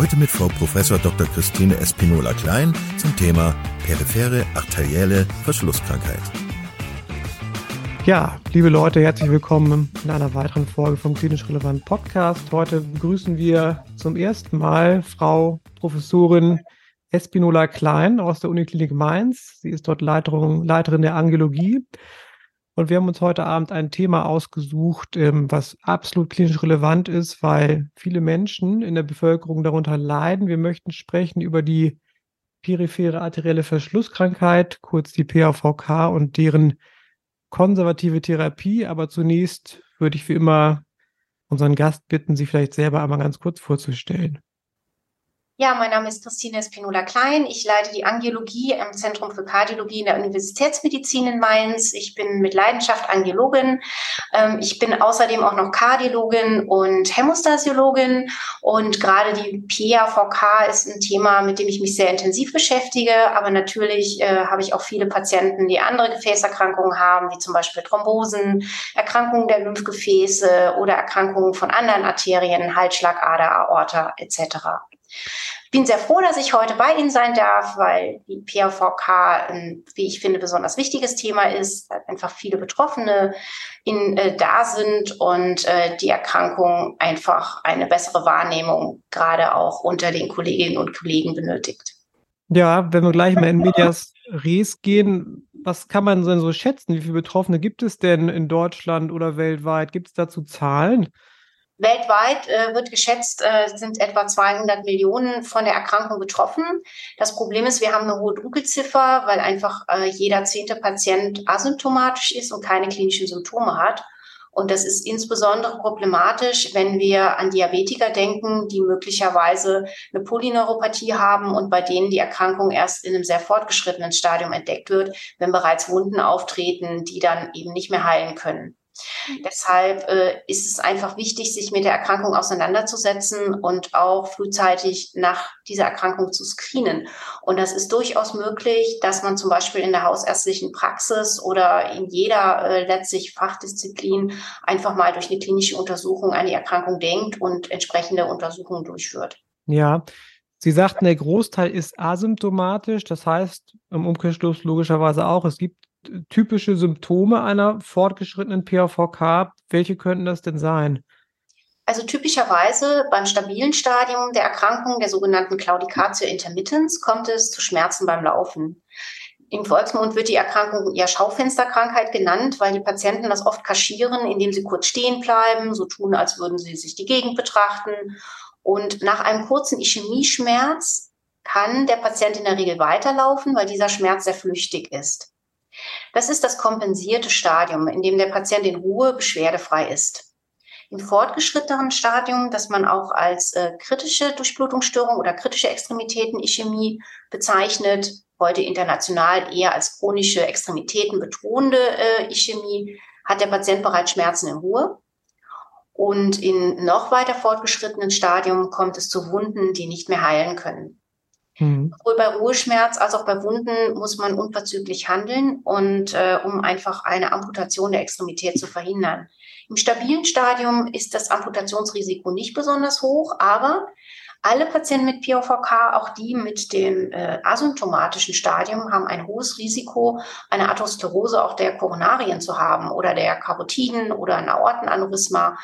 Heute mit Frau Prof. Dr. Christine Espinola-Klein zum Thema periphere arterielle Verschlusskrankheit. Ja, liebe Leute, herzlich willkommen in einer weiteren Folge vom Klinisch Relevant Podcast. Heute begrüßen wir zum ersten Mal Frau Professorin Espinola Klein aus der Uniklinik Mainz. Sie ist dort Leiterin, Leiterin der Angiologie und wir haben uns heute Abend ein Thema ausgesucht, ähm, was absolut klinisch relevant ist, weil viele Menschen in der Bevölkerung darunter leiden. Wir möchten sprechen über die periphere arterielle Verschlusskrankheit, kurz die PAVK und deren konservative Therapie. Aber zunächst würde ich wie immer unseren Gast bitten, sich vielleicht selber einmal ganz kurz vorzustellen. Ja, mein Name ist Christine Espinola-Klein. Ich leite die Angiologie im Zentrum für Kardiologie in der Universitätsmedizin in Mainz. Ich bin mit Leidenschaft Angiologin. Ähm, ich bin außerdem auch noch Kardiologin und Hämostasiologin. Und gerade die PAVK ist ein Thema, mit dem ich mich sehr intensiv beschäftige. Aber natürlich äh, habe ich auch viele Patienten, die andere Gefäßerkrankungen haben, wie zum Beispiel Thrombosen, Erkrankungen der Lymphgefäße oder Erkrankungen von anderen Arterien, Halsschlagader, Aorta etc. Ich bin sehr froh, dass ich heute bei Ihnen sein darf, weil die PAVK ein, wie ich finde, besonders wichtiges Thema ist, weil einfach viele Betroffene in, äh, da sind und äh, die Erkrankung einfach eine bessere Wahrnehmung gerade auch unter den Kolleginnen und Kollegen benötigt. Ja, wenn wir gleich mal in Medias Res gehen, was kann man denn so schätzen? Wie viele Betroffene gibt es denn in Deutschland oder weltweit? Gibt es dazu Zahlen? Weltweit äh, wird geschätzt, äh, sind etwa 200 Millionen von der Erkrankung betroffen. Das Problem ist, wir haben eine hohe Dunkelziffer, weil einfach äh, jeder zehnte Patient asymptomatisch ist und keine klinischen Symptome hat. Und das ist insbesondere problematisch, wenn wir an Diabetiker denken, die möglicherweise eine Polyneuropathie haben und bei denen die Erkrankung erst in einem sehr fortgeschrittenen Stadium entdeckt wird, wenn bereits Wunden auftreten, die dann eben nicht mehr heilen können. Deshalb äh, ist es einfach wichtig, sich mit der Erkrankung auseinanderzusetzen und auch frühzeitig nach dieser Erkrankung zu screenen. Und das ist durchaus möglich, dass man zum Beispiel in der hausärztlichen Praxis oder in jeder äh, letztlich Fachdisziplin einfach mal durch eine klinische Untersuchung an die Erkrankung denkt und entsprechende Untersuchungen durchführt. Ja, Sie sagten, der Großteil ist asymptomatisch. Das heißt im Umkehrschluss logischerweise auch, es gibt typische Symptome einer fortgeschrittenen PAVK? Welche könnten das denn sein? Also typischerweise beim stabilen Stadium der Erkrankung, der sogenannten Claudicatio intermittens, kommt es zu Schmerzen beim Laufen. Im Volksmund wird die Erkrankung ja Schaufensterkrankheit genannt, weil die Patienten das oft kaschieren, indem sie kurz stehen bleiben, so tun, als würden sie sich die Gegend betrachten. Und nach einem kurzen Ischämieschmerz kann der Patient in der Regel weiterlaufen, weil dieser Schmerz sehr flüchtig ist. Das ist das kompensierte Stadium, in dem der Patient in Ruhe beschwerdefrei ist. Im fortgeschrittenen Stadium, das man auch als äh, kritische Durchblutungsstörung oder kritische Extremitäten-Ischämie bezeichnet, heute international eher als chronische Extremitäten betonende äh, Ischämie, hat der Patient bereits Schmerzen in Ruhe. Und in noch weiter fortgeschrittenen Stadium kommt es zu Wunden, die nicht mehr heilen können. Mhm. Sowohl bei Ruheschmerz als auch bei Wunden muss man unverzüglich handeln und äh, um einfach eine Amputation der Extremität zu verhindern. Im stabilen Stadium ist das Amputationsrisiko nicht besonders hoch, aber alle Patienten mit POVK, auch die mit dem äh, asymptomatischen Stadium, haben ein hohes Risiko, eine Atherosklerose auch der Koronarien zu haben oder der Karotiden oder ein Aortenaneurysma.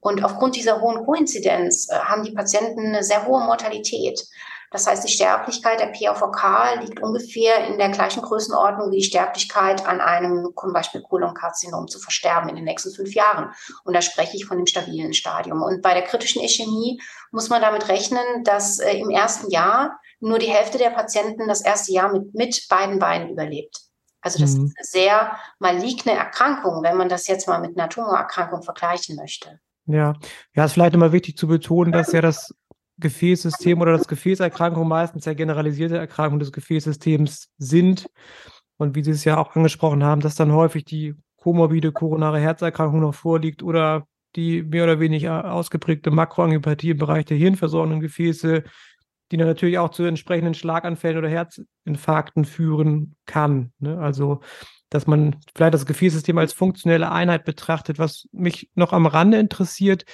Und aufgrund dieser hohen Koinzidenz äh, haben die Patienten eine sehr hohe Mortalität. Das heißt, die Sterblichkeit der PAVK liegt ungefähr in der gleichen Größenordnung wie die Sterblichkeit an einem zum Beispiel Kolonkarzinom zu versterben in den nächsten fünf Jahren. Und da spreche ich von dem stabilen Stadium. Und bei der kritischen Ischämie muss man damit rechnen, dass äh, im ersten Jahr nur die Hälfte der Patienten das erste Jahr mit, mit beiden Beinen überlebt. Also das mhm. ist eine sehr maligne Erkrankung, wenn man das jetzt mal mit einer Tumorerkrankung vergleichen möchte. Ja, ja, ist vielleicht immer wichtig zu betonen, dass ja das Gefäßsystem oder das Gefäßerkrankung meistens ja generalisierte Erkrankung des Gefäßsystems sind. Und wie Sie es ja auch angesprochen haben, dass dann häufig die komorbide koronare Herzerkrankung noch vorliegt oder die mehr oder weniger ausgeprägte Makroangiopathie im Bereich der hirnversorgenden Gefäße, die dann natürlich auch zu entsprechenden Schlaganfällen oder Herzinfarkten führen kann. Ne? Also, dass man vielleicht das Gefäßsystem als funktionelle Einheit betrachtet, was mich noch am Rande interessiert.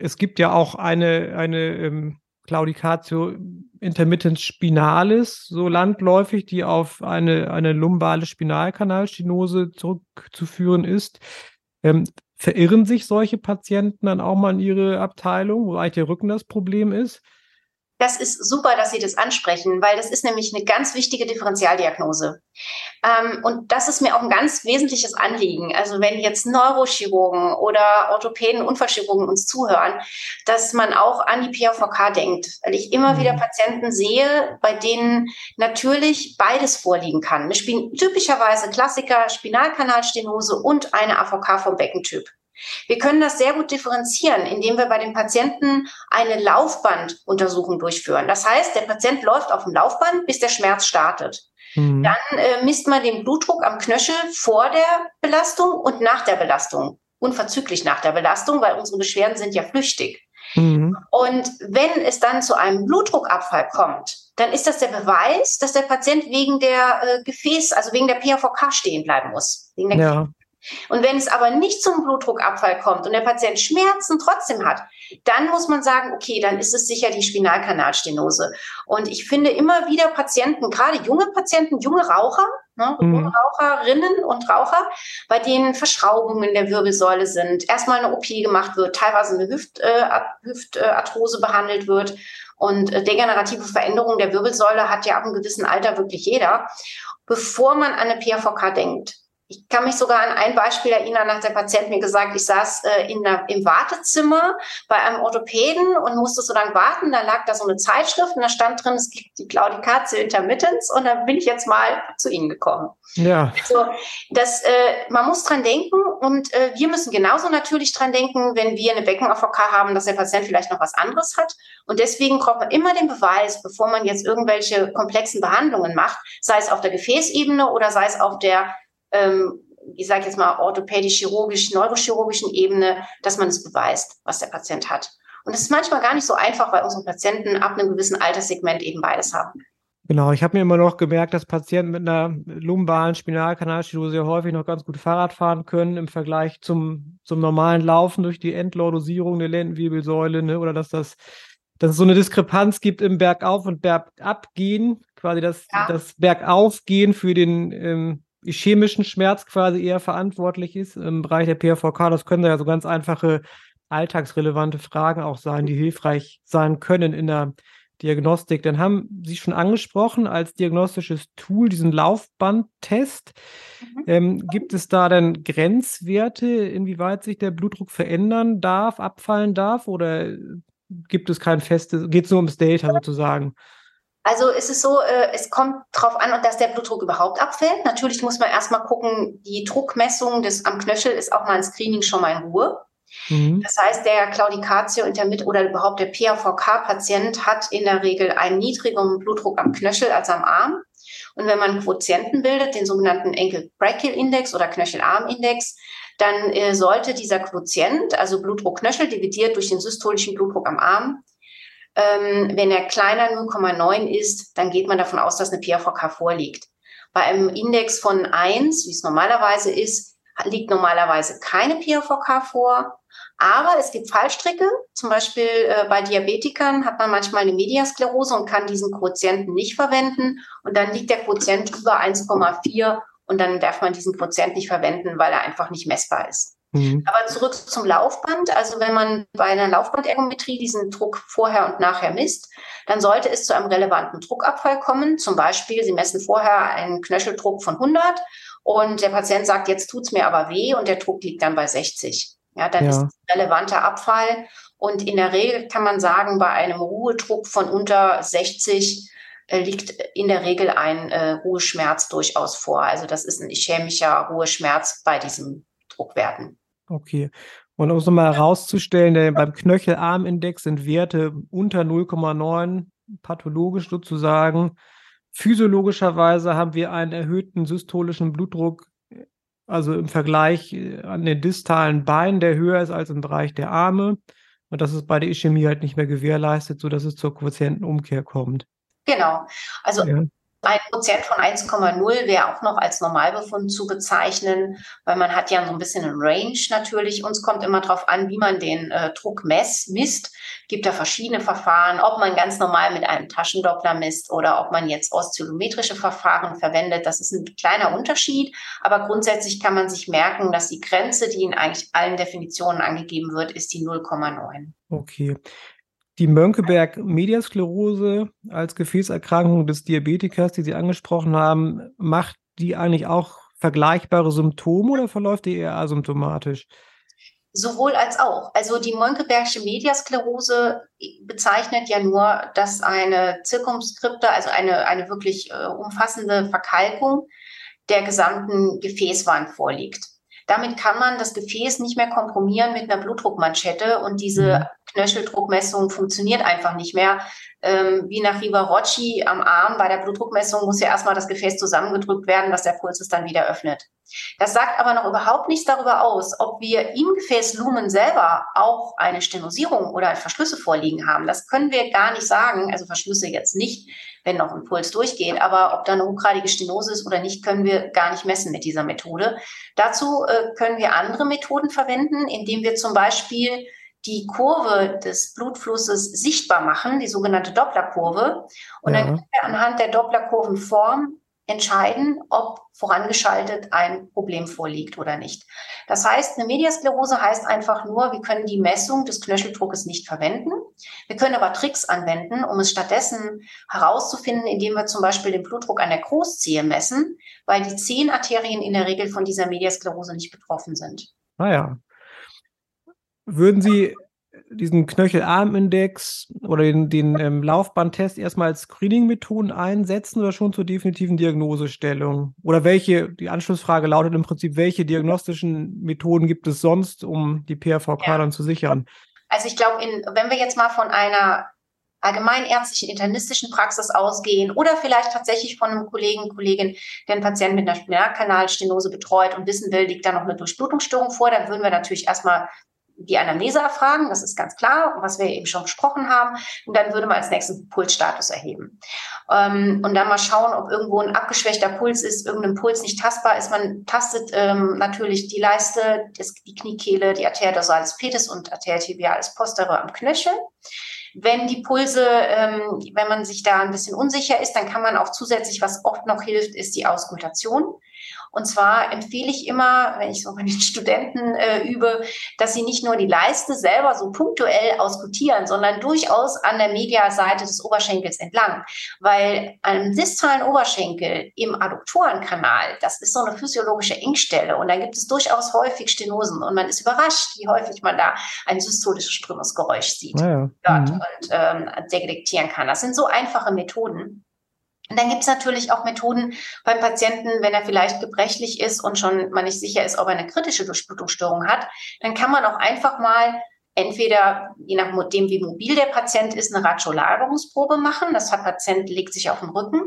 Es gibt ja auch eine, eine ähm, Claudicatio intermittens spinalis, so landläufig, die auf eine, eine lumbale Spinalkanalstenose zurückzuführen ist. Ähm, verirren sich solche Patienten dann auch mal in ihre Abteilung, wo eigentlich der Rücken das Problem ist? Das ist super, dass Sie das ansprechen, weil das ist nämlich eine ganz wichtige Differentialdiagnose. Ähm, und das ist mir auch ein ganz wesentliches Anliegen. Also wenn jetzt Neurochirurgen oder Orthopäden, Unfallchirurgen uns zuhören, dass man auch an die PVK denkt. Weil ich immer wieder mhm. Patienten sehe, bei denen natürlich beides vorliegen kann. typischerweise Klassiker, Spinalkanalstenose und eine AVK vom Beckentyp. Wir können das sehr gut differenzieren, indem wir bei den Patienten eine Laufbanduntersuchung durchführen. Das heißt, der Patient läuft auf dem Laufband, bis der Schmerz startet. Mhm. Dann äh, misst man den Blutdruck am Knöchel vor der Belastung und nach der Belastung. Unverzüglich nach der Belastung, weil unsere Beschwerden sind ja flüchtig. Mhm. Und wenn es dann zu einem Blutdruckabfall kommt, dann ist das der Beweis, dass der Patient wegen der äh, Gefäß, also wegen der PAVK stehen bleiben muss. Wegen der ja. Und wenn es aber nicht zum Blutdruckabfall kommt und der Patient Schmerzen trotzdem hat, dann muss man sagen, okay, dann ist es sicher die Spinalkanalstenose. Und ich finde immer wieder Patienten, gerade junge Patienten, junge Raucher, ne, mhm. Raucherinnen und Raucher, bei denen Verschraubungen der Wirbelsäule sind, erstmal eine OP gemacht wird, teilweise eine Hüft, äh, Hüftarthrose behandelt wird. Und äh, degenerative Veränderungen der Wirbelsäule hat ja ab einem gewissen Alter wirklich jeder. Bevor man an eine PAVK denkt, ich kann mich sogar an ein Beispiel erinnern, hat der Patient mir gesagt, ich saß äh, in der, im Wartezimmer bei einem Orthopäden und musste so lange warten. Da lag da so eine Zeitschrift und da stand drin, es gibt die Claudicatio intermittens und dann bin ich jetzt mal zu Ihnen gekommen. Ja. Also das, äh, man muss dran denken und äh, wir müssen genauso natürlich dran denken, wenn wir eine Becken-AVK haben, dass der Patient vielleicht noch was anderes hat. Und deswegen braucht man immer den Beweis, bevor man jetzt irgendwelche komplexen Behandlungen macht, sei es auf der Gefäßebene oder sei es auf der ähm, ich sage jetzt mal orthopädisch-chirurgisch, neurochirurgischen Ebene, dass man es beweist, was der Patient hat. Und es ist manchmal gar nicht so einfach, weil unsere Patienten ab einem gewissen Alterssegment eben beides haben. Genau, ich habe mir immer noch gemerkt, dass Patienten mit einer lumbalen Spinalkanalstenose sehr häufig noch ganz gut Fahrrad fahren können im Vergleich zum, zum normalen Laufen durch die Endlordosierung der Lendenwirbelsäule, ne? oder dass das dass es so eine Diskrepanz gibt im Bergauf- und Bergabgehen, quasi das, ja. das Bergaufgehen für den ähm, chemischen Schmerz quasi eher verantwortlich ist im Bereich der PVK. Das können ja so ganz einfache alltagsrelevante Fragen auch sein, die hilfreich sein können in der Diagnostik. Dann haben Sie schon angesprochen als diagnostisches Tool diesen Laufbandtest. Mhm. Ähm, gibt es da denn Grenzwerte, inwieweit sich der Blutdruck verändern darf, abfallen darf oder gibt es kein festes, geht es nur ums Delta sozusagen? Also ist es so, äh, es kommt darauf an, dass der Blutdruck überhaupt abfällt. Natürlich muss man erstmal gucken, die Druckmessung des, am Knöchel ist auch mal ein Screening schon mal in Ruhe. Mhm. Das heißt, der Claudicatio Intermit oder überhaupt der PAVK-Patient hat in der Regel einen niedrigeren Blutdruck am Knöchel als am Arm. Und wenn man Quotienten bildet, den sogenannten Enkel-Brachial-Index oder Knöchelarm-Index, dann äh, sollte dieser Quotient, also Blutdruck Knöchel dividiert durch den systolischen Blutdruck am Arm, ähm, wenn er kleiner 0,9 ist, dann geht man davon aus, dass eine PAVK vorliegt. Bei einem Index von 1, wie es normalerweise ist, liegt normalerweise keine PAVK vor. Aber es gibt Fallstricke. Zum Beispiel äh, bei Diabetikern hat man manchmal eine Mediasklerose und kann diesen Quotienten nicht verwenden. Und dann liegt der Quotient über 1,4 und dann darf man diesen Quotient nicht verwenden, weil er einfach nicht messbar ist. Mhm. Aber zurück zum Laufband. Also wenn man bei einer Laufbandergometrie diesen Druck vorher und nachher misst, dann sollte es zu einem relevanten Druckabfall kommen. Zum Beispiel, Sie messen vorher einen Knöcheldruck von 100 und der Patient sagt, jetzt tut's mir aber weh und der Druck liegt dann bei 60. Ja, dann ja. ist es ein relevanter Abfall. Und in der Regel kann man sagen, bei einem Ruhedruck von unter 60 äh, liegt in der Regel ein äh, Ruheschmerz durchaus vor. Also das ist ein ischämischer Ruheschmerz bei diesen Druckwerten. Okay. Und um es nochmal herauszustellen, der, beim Knöchelarmindex sind Werte unter 0,9 pathologisch sozusagen. Physiologischerweise haben wir einen erhöhten systolischen Blutdruck, also im Vergleich äh, an den distalen Beinen, der höher ist als im Bereich der Arme. Und das ist bei der Ischämie halt nicht mehr gewährleistet, sodass es zur Quotientenumkehr kommt. Genau. Also ja. Ein Prozent von 1,0 wäre auch noch als Normalbefund zu bezeichnen, weil man hat ja so ein bisschen einen Range natürlich. Uns kommt immer darauf an, wie man den äh, Druck mess, misst. Gibt da verschiedene Verfahren, ob man ganz normal mit einem Taschendoppler misst oder ob man jetzt oszillometrische Verfahren verwendet. Das ist ein kleiner Unterschied, aber grundsätzlich kann man sich merken, dass die Grenze, die in eigentlich allen Definitionen angegeben wird, ist die 0,9. Okay. Die Mönckeberg-Mediasklerose als Gefäßerkrankung des Diabetikers, die Sie angesprochen haben, macht die eigentlich auch vergleichbare Symptome oder verläuft die eher asymptomatisch? Sowohl als auch. Also die Mönckebergsche Mediasklerose bezeichnet ja nur, dass eine Zirkumskripte, also eine, eine wirklich äh, umfassende Verkalkung der gesamten Gefäßwand vorliegt. Damit kann man das Gefäß nicht mehr kompromieren mit einer Blutdruckmanschette und diese mhm. Knöcheldruckmessung funktioniert einfach nicht mehr. Ähm, wie nach Rivarocci am Arm bei der Blutdruckmessung muss ja erstmal das Gefäß zusammengedrückt werden, dass der Puls es dann wieder öffnet. Das sagt aber noch überhaupt nichts darüber aus, ob wir im Gefäßlumen selber auch eine Stenosierung oder Verschlüsse vorliegen haben. Das können wir gar nicht sagen. Also Verschlüsse jetzt nicht, wenn noch ein Puls durchgeht. Aber ob da eine hochgradige Stenose ist oder nicht, können wir gar nicht messen mit dieser Methode. Dazu äh, können wir andere Methoden verwenden, indem wir zum Beispiel die Kurve des Blutflusses sichtbar machen, die sogenannte Dopplerkurve. Und ja. dann können wir anhand der Dopplerkurvenform entscheiden, ob vorangeschaltet ein Problem vorliegt oder nicht. Das heißt, eine Mediasklerose heißt einfach nur, wir können die Messung des Knöcheldruckes nicht verwenden. Wir können aber Tricks anwenden, um es stattdessen herauszufinden, indem wir zum Beispiel den Blutdruck an der Großzehe messen, weil die Zehenarterien in der Regel von dieser Mediasklerose nicht betroffen sind. Naja, ah würden Sie diesen Knöchelarmindex oder den, den ähm, Laufbahntest erstmal als Screening-Methoden einsetzen oder schon zur definitiven Diagnosestellung? Oder welche, die Anschlussfrage lautet im Prinzip, welche diagnostischen Methoden gibt es sonst, um die PRVK ja. dann zu sichern? Also ich glaube, wenn wir jetzt mal von einer allgemeinärztlichen internistischen Praxis ausgehen oder vielleicht tatsächlich von einem Kollegen, Kollegin, der einen Patienten mit einer Spinalkanalstenose betreut und wissen will, liegt da noch eine Durchblutungsstörung vor, dann würden wir natürlich erstmal die Anamnese erfragen, das ist ganz klar, was wir eben schon besprochen haben. Und dann würde man als nächstes Pulsstatus erheben. Ähm, und dann mal schauen, ob irgendwo ein abgeschwächter Puls ist, irgendein Puls nicht tastbar ist. Man tastet ähm, natürlich die Leiste, das, die Kniekehle, die Arteria dorsalis pedis und Arteria tibialis posterior am Knöchel. Wenn die Pulse, ähm, wenn man sich da ein bisschen unsicher ist, dann kann man auch zusätzlich, was oft noch hilft, ist die Auskultation. Und zwar empfehle ich immer, wenn ich so mit den Studenten äh, übe, dass sie nicht nur die Leiste selber so punktuell auskutieren, sondern durchaus an der Medialseite des Oberschenkels entlang. Weil einem distalen Oberschenkel im Adduktorenkanal, das ist so eine physiologische Engstelle und da gibt es durchaus häufig Stenosen und man ist überrascht, wie häufig man da ein systolisches Strömungsgeräusch sieht ja, ja. Mhm. und ähm, detektieren kann. Das sind so einfache Methoden. Und dann gibt es natürlich auch Methoden beim Patienten, wenn er vielleicht gebrechlich ist und schon man nicht sicher ist, ob er eine kritische Durchblutungsstörung hat, dann kann man auch einfach mal entweder, je nachdem wie mobil der Patient ist, eine Radiolagerungsprobe machen. Das Patient legt sich auf den Rücken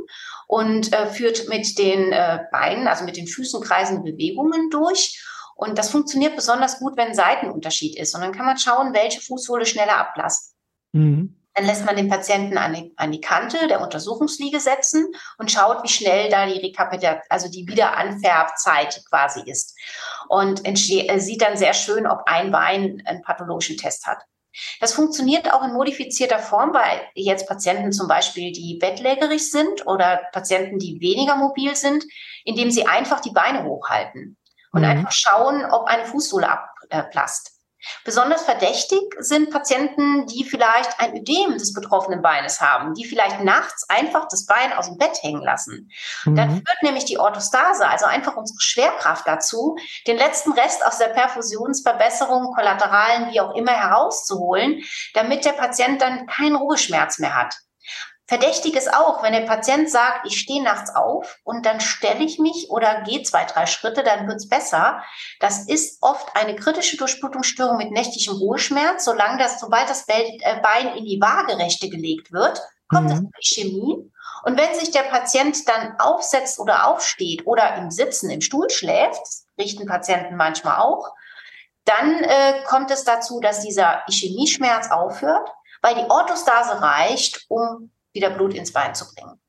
und äh, führt mit den äh, Beinen, also mit den Füßen kreisende Bewegungen durch. Und das funktioniert besonders gut, wenn Seitenunterschied ist. Und dann kann man schauen, welche Fußsohle schneller ablasst. Mhm. Dann lässt man den Patienten an die, an die Kante der Untersuchungsliege setzen und schaut, wie schnell da die Rekapitulation, also die Wiederanfärbzeit quasi ist. Und äh, sieht dann sehr schön, ob ein Bein einen pathologischen Test hat. Das funktioniert auch in modifizierter Form bei jetzt Patienten zum Beispiel, die bettlägerig sind oder Patienten, die weniger mobil sind, indem sie einfach die Beine hochhalten und mhm. einfach schauen, ob eine Fußsohle abplasst. Besonders verdächtig sind Patienten, die vielleicht ein Ödem des betroffenen Beines haben, die vielleicht nachts einfach das Bein aus dem Bett hängen lassen. Mhm. Dann führt nämlich die Orthostase, also einfach unsere Schwerkraft dazu, den letzten Rest aus der Perfusionsverbesserung, Kollateralen, wie auch immer herauszuholen, damit der Patient dann keinen Ruheschmerz mehr hat. Verdächtig ist auch, wenn der Patient sagt, ich stehe nachts auf und dann stelle ich mich oder gehe zwei, drei Schritte, dann wird's besser. Das ist oft eine kritische Durchblutungsstörung mit nächtlichem Ruheschmerz. Solange das, sobald das äh, Bein in die Waagerechte gelegt wird, kommt mhm. das Chemie. Und wenn sich der Patient dann aufsetzt oder aufsteht oder im Sitzen im Stuhl schläft, richten Patienten manchmal auch, dann äh, kommt es dazu, dass dieser Ischämie-Schmerz aufhört, weil die Orthostase reicht, um wieder Blut ins Bein zu bringen.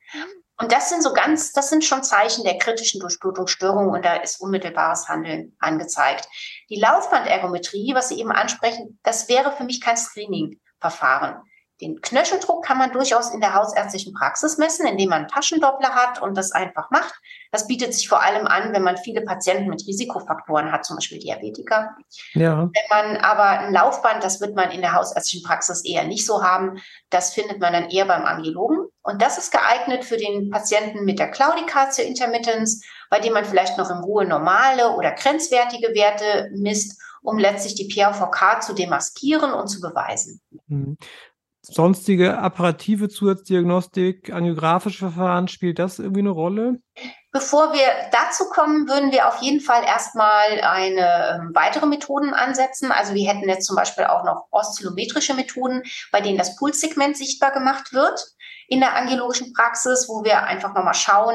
Und das sind so ganz, das sind schon Zeichen der kritischen Durchblutungsstörung und da ist unmittelbares Handeln angezeigt. Die Laufbandergometrie, was Sie eben ansprechen, das wäre für mich kein Screening-Verfahren. Den Knöcheldruck kann man durchaus in der hausärztlichen Praxis messen, indem man einen Taschendoppler hat und das einfach macht. Das bietet sich vor allem an, wenn man viele Patienten mit Risikofaktoren hat, zum Beispiel Diabetiker. Ja. Wenn man aber ein Laufband, das wird man in der hausärztlichen Praxis eher nicht so haben. Das findet man dann eher beim Angiologen. Und das ist geeignet für den Patienten mit der Claudicatia intermittens, bei dem man vielleicht noch in Ruhe normale oder grenzwertige Werte misst, um letztlich die PAVK zu demaskieren und zu beweisen. Sonstige apparative Zusatzdiagnostik, angiografische Verfahren, spielt das irgendwie eine Rolle? Bevor wir dazu kommen, würden wir auf jeden Fall erstmal eine ähm, weitere Methoden ansetzen. Also wir hätten jetzt zum Beispiel auch noch oszillometrische Methoden, bei denen das Pulssegment sichtbar gemacht wird in der angiologischen Praxis, wo wir einfach nochmal schauen,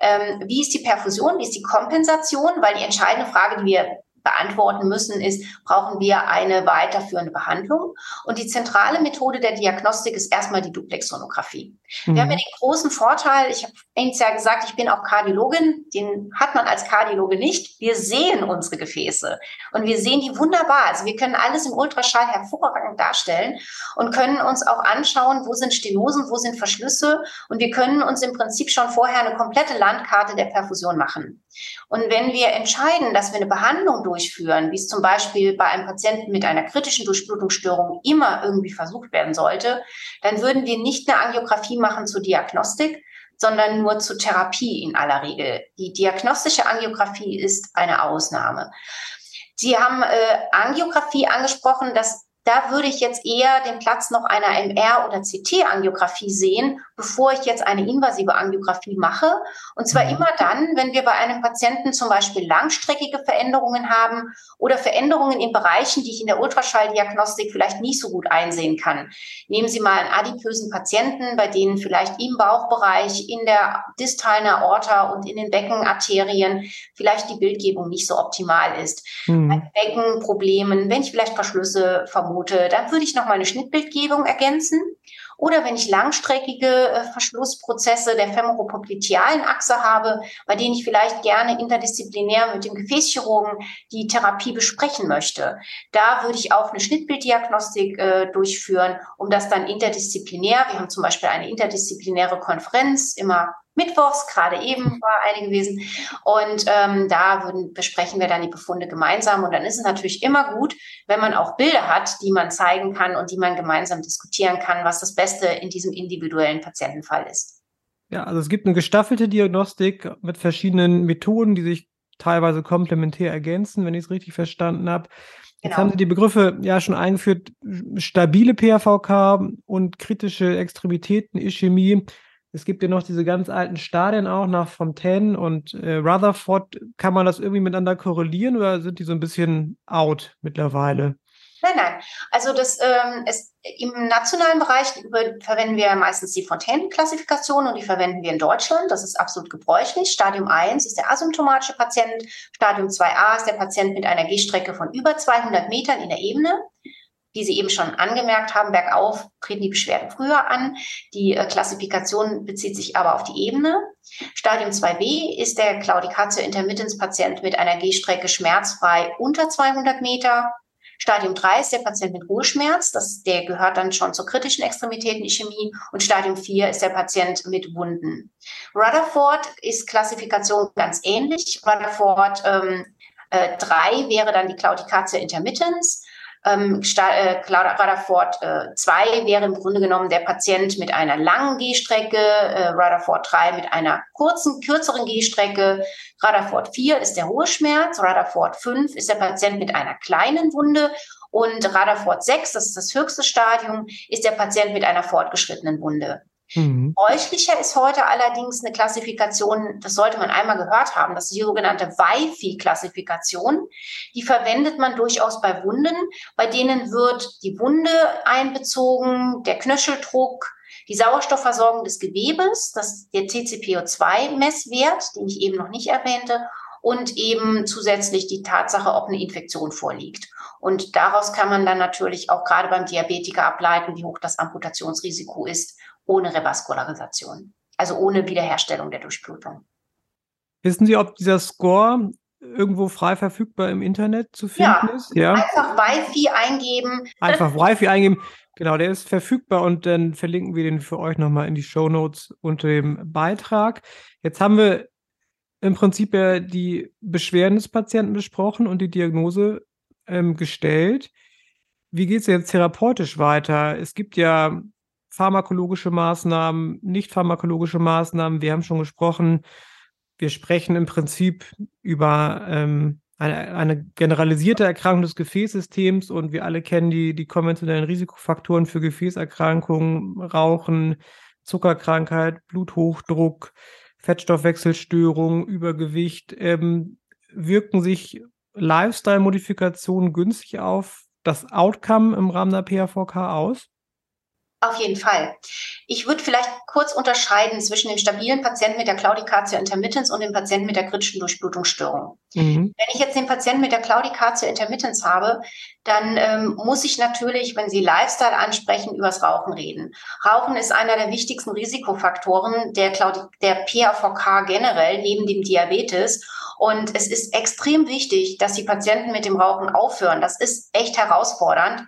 ähm, wie ist die Perfusion, wie ist die Kompensation, weil die entscheidende Frage, die wir beantworten müssen, ist, brauchen wir eine weiterführende Behandlung? Und die zentrale Methode der Diagnostik ist erstmal die Duplexsonographie. Mhm. Wir haben ja den großen Vorteil, ich habe ja gesagt, ich bin auch Kardiologin, den hat man als Kardiologe nicht. Wir sehen unsere Gefäße und wir sehen die wunderbar. Also wir können alles im Ultraschall hervorragend darstellen und können uns auch anschauen, wo sind Stenosen, wo sind Verschlüsse und wir können uns im Prinzip schon vorher eine komplette Landkarte der Perfusion machen. Und wenn wir entscheiden, dass wir eine Behandlung durchführen, wie es zum Beispiel bei einem Patienten mit einer kritischen Durchblutungsstörung immer irgendwie versucht werden sollte, dann würden wir nicht eine Angiografie machen zur Diagnostik, sondern nur zur Therapie in aller Regel. Die diagnostische Angiografie ist eine Ausnahme. Sie haben äh, Angiografie angesprochen. Das da würde ich jetzt eher den Platz noch einer MR- oder CT-Angiografie sehen, bevor ich jetzt eine invasive Angiografie mache. Und zwar mhm. immer dann, wenn wir bei einem Patienten zum Beispiel langstreckige Veränderungen haben oder Veränderungen in Bereichen, die ich in der Ultraschalldiagnostik vielleicht nicht so gut einsehen kann. Nehmen Sie mal einen adipösen Patienten, bei denen vielleicht im Bauchbereich, in der distalen Aorta und in den Beckenarterien vielleicht die Bildgebung nicht so optimal ist. Mhm. Bei Beckenproblemen, wenn ich vielleicht Verschlüsse vermute, vermute, dann würde ich noch mal eine Schnittbildgebung ergänzen. Oder wenn ich langstreckige äh, Verschlussprozesse der femoropoplitealen Achse habe, bei denen ich vielleicht gerne interdisziplinär mit dem Gefäßchirurgen die Therapie besprechen möchte, da würde ich auch eine Schnittbilddiagnostik äh, durchführen, um das dann interdisziplinär, wir haben zum Beispiel eine interdisziplinäre Konferenz immer Mittwochs, gerade eben war eine gewesen. Und ähm, da würden, besprechen wir dann die Befunde gemeinsam. Und dann ist es natürlich immer gut, wenn man auch Bilder hat, die man zeigen kann und die man gemeinsam diskutieren kann, was das Beste in diesem individuellen Patientenfall ist. Ja, also es gibt eine gestaffelte Diagnostik mit verschiedenen Methoden, die sich teilweise komplementär ergänzen, wenn ich es richtig verstanden habe. Jetzt genau. haben Sie die Begriffe ja schon eingeführt, stabile PAVK und kritische Extremitäten, Ischämie. Es gibt ja noch diese ganz alten Stadien auch nach Fontaine und äh, Rutherford. Kann man das irgendwie miteinander korrelieren oder sind die so ein bisschen out mittlerweile? Nein, nein. Also das ähm, ist, im nationalen Bereich über, verwenden wir meistens die Fontaine-Klassifikation und die verwenden wir in Deutschland. Das ist absolut gebräuchlich. Stadium 1 ist der asymptomatische Patient. Stadium 2a ist der Patient mit einer Gehstrecke von über 200 Metern in der Ebene wie Sie eben schon angemerkt haben, bergauf treten die Beschwerden früher an. Die äh, Klassifikation bezieht sich aber auf die Ebene. Stadium 2b ist der Claudicatio intermittens Patient mit einer Gehstrecke schmerzfrei unter 200 Meter. Stadium 3 ist der Patient mit Ruheschmerz, das, der gehört dann schon zur kritischen Extremitätenischämie. Und Stadium 4 ist der Patient mit Wunden. Rutherford ist Klassifikation ganz ähnlich. Rutherford ähm, äh, 3 wäre dann die Claudicatio intermittens. Ähm, äh, Rutherford äh, 2 wäre im Grunde genommen der Patient mit einer langen Gehstrecke, äh, Rutherford 3 mit einer kurzen, kürzeren Gehstrecke, Rutherford 4 ist der hohe Schmerz, Rutherford 5 ist der Patient mit einer kleinen Wunde und Rutherford 6, das ist das höchste Stadium, ist der Patient mit einer fortgeschrittenen Wunde. Mhm. Bräuchlicher ist heute allerdings eine Klassifikation, das sollte man einmal gehört haben, das ist die sogenannte Wi-Fi-Klassifikation. Die verwendet man durchaus bei Wunden. Bei denen wird die Wunde einbezogen, der Knöcheldruck, die Sauerstoffversorgung des Gewebes, das der TCPO2-Messwert, den ich eben noch nicht erwähnte, und eben zusätzlich die Tatsache, ob eine Infektion vorliegt. Und daraus kann man dann natürlich auch gerade beim Diabetiker ableiten, wie hoch das Amputationsrisiko ist ohne Revaskularisation, also ohne Wiederherstellung der Durchblutung. Wissen Sie, ob dieser Score irgendwo frei verfügbar im Internet zu finden ja, ist? Ja, einfach Wi-Fi eingeben. Einfach Wi-Fi eingeben. Genau, der ist verfügbar und dann verlinken wir den für euch nochmal in die Show Notes unter dem Beitrag. Jetzt haben wir im Prinzip ja die Beschwerden des Patienten besprochen und die Diagnose ähm, gestellt. Wie geht es jetzt therapeutisch weiter? Es gibt ja pharmakologische Maßnahmen, nicht pharmakologische Maßnahmen. Wir haben schon gesprochen, wir sprechen im Prinzip über ähm, eine, eine, generalisierte Erkrankung des Gefäßsystems und wir alle kennen die, die konventionellen Risikofaktoren für Gefäßerkrankungen, Rauchen, Zuckerkrankheit, Bluthochdruck, Fettstoffwechselstörungen, Übergewicht. Ähm, wirken sich Lifestyle-Modifikationen günstig auf das Outcome im Rahmen der PAVK aus? Auf jeden Fall. Ich würde vielleicht kurz unterscheiden zwischen dem stabilen Patienten mit der Claudicatio intermittens und dem Patienten mit der kritischen Durchblutungsstörung. Mhm. Wenn ich jetzt den Patienten mit der Claudicatio intermittens habe, dann ähm, muss ich natürlich, wenn Sie Lifestyle ansprechen, übers Rauchen reden. Rauchen ist einer der wichtigsten Risikofaktoren der, Claudi der PAVK generell, neben dem Diabetes. Und es ist extrem wichtig, dass die Patienten mit dem Rauchen aufhören. Das ist echt herausfordernd.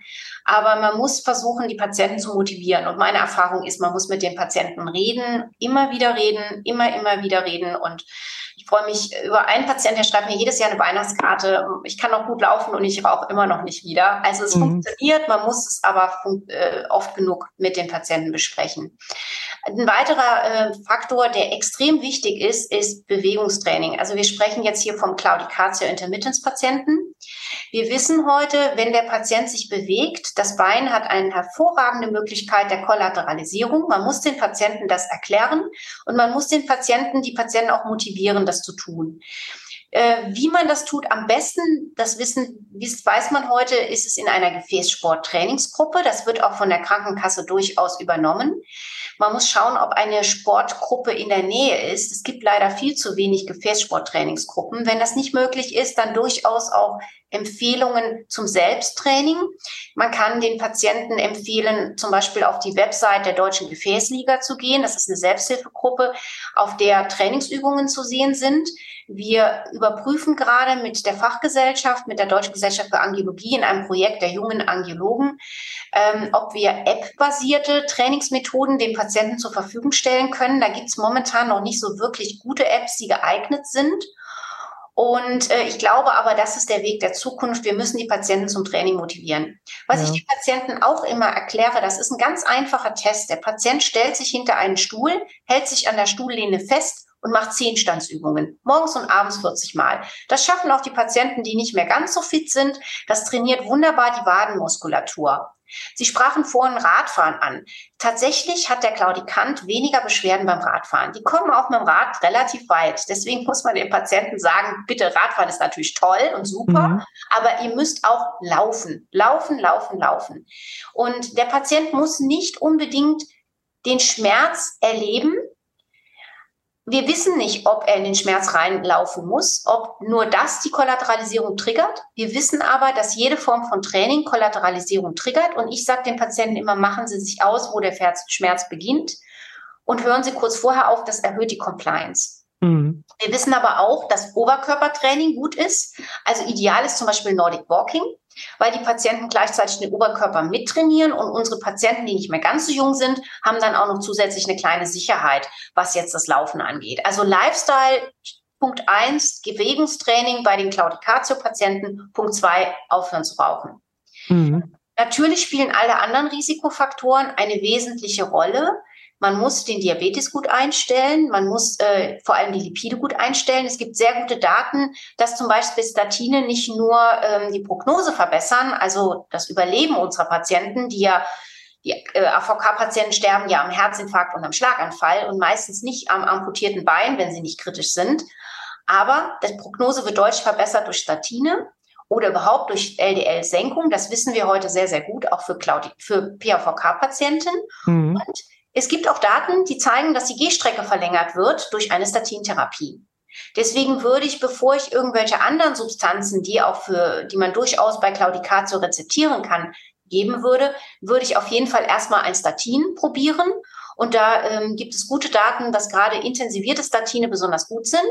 Aber man muss versuchen, die Patienten zu motivieren. Und meine Erfahrung ist, man muss mit den Patienten reden, immer wieder reden, immer, immer wieder reden. Und ich freue mich über einen Patienten, der schreibt mir jedes Jahr eine Weihnachtskarte. Ich kann noch gut laufen und ich rauche immer noch nicht wieder. Also es mhm. funktioniert, man muss es aber äh, oft genug mit den Patienten besprechen. Ein weiterer äh, Faktor, der extrem wichtig ist, ist Bewegungstraining. Also wir sprechen jetzt hier vom Claudicatio intermittens Patienten. Wir wissen heute, wenn der Patient sich bewegt, das Bein hat eine hervorragende Möglichkeit der Kollateralisierung. Man muss den Patienten das erklären und man muss den Patienten, die Patienten auch motivieren, das zu tun. Äh, wie man das tut, am besten, das wissen, das weiß man heute, ist es in einer Gefäßsport-Trainingsgruppe. Das wird auch von der Krankenkasse durchaus übernommen. Man muss schauen, ob eine Sportgruppe in der Nähe ist. Es gibt leider viel zu wenig Gefäßsporttrainingsgruppen. Wenn das nicht möglich ist, dann durchaus auch Empfehlungen zum Selbsttraining. Man kann den Patienten empfehlen, zum Beispiel auf die Website der Deutschen Gefäßliga zu gehen. Das ist eine Selbsthilfegruppe, auf der Trainingsübungen zu sehen sind. Wir überprüfen gerade mit der Fachgesellschaft, mit der Deutschen Gesellschaft für Angiologie in einem Projekt der jungen Angiologen, ähm, ob wir App-basierte Trainingsmethoden den Patienten zur Verfügung stellen können. Da gibt es momentan noch nicht so wirklich gute Apps, die geeignet sind. Und äh, ich glaube aber, das ist der Weg der Zukunft. Wir müssen die Patienten zum Training motivieren. Was ja. ich den Patienten auch immer erkläre, das ist ein ganz einfacher Test. Der Patient stellt sich hinter einen Stuhl, hält sich an der Stuhllehne fest und macht zehn Standsübungen, morgens und abends 40 Mal. Das schaffen auch die Patienten, die nicht mehr ganz so fit sind. Das trainiert wunderbar die Wadenmuskulatur. Sie sprachen vorhin Radfahren an. Tatsächlich hat der Claudikant weniger Beschwerden beim Radfahren. Die kommen auch mit dem Rad relativ weit. Deswegen muss man den Patienten sagen, bitte Radfahren ist natürlich toll und super, mhm. aber ihr müsst auch laufen. Laufen, laufen, laufen. Und der Patient muss nicht unbedingt den Schmerz erleben, wir wissen nicht, ob er in den Schmerz reinlaufen muss, ob nur das die Kollateralisierung triggert. Wir wissen aber, dass jede Form von Training Kollateralisierung triggert. Und ich sage den Patienten immer, machen Sie sich aus, wo der Schmerz beginnt und hören Sie kurz vorher auf, das erhöht die Compliance. Mhm. Wir wissen aber auch, dass Oberkörpertraining gut ist. Also ideal ist zum Beispiel Nordic Walking weil die Patienten gleichzeitig den Oberkörper mittrainieren und unsere Patienten, die nicht mehr ganz so jung sind, haben dann auch noch zusätzlich eine kleine Sicherheit, was jetzt das Laufen angeht. Also Lifestyle Punkt eins Bewegungstraining bei den Claudicatio-Patienten. Punkt zwei aufhören zu rauchen. Mhm. Natürlich spielen alle anderen Risikofaktoren eine wesentliche Rolle. Man muss den Diabetes gut einstellen, man muss äh, vor allem die Lipide gut einstellen. Es gibt sehr gute Daten, dass zum Beispiel Statine nicht nur ähm, die Prognose verbessern, also das Überleben unserer Patienten, die ja Die äh, AVK-Patienten sterben ja am Herzinfarkt und am Schlaganfall und meistens nicht am amputierten Bein, wenn sie nicht kritisch sind. Aber die Prognose wird deutlich verbessert durch Statine oder überhaupt durch LDL-Senkung. Das wissen wir heute sehr, sehr gut, auch für, für PAVK-Patienten. Mhm. Und es gibt auch Daten, die zeigen, dass die Gehstrecke verlängert wird durch eine Statintherapie. Deswegen würde ich, bevor ich irgendwelche anderen Substanzen, die auch für, die man durchaus bei Claudicatio rezeptieren kann, geben würde, würde ich auf jeden Fall erstmal ein Statin probieren. Und da ähm, gibt es gute Daten, dass gerade intensivierte Statine besonders gut sind.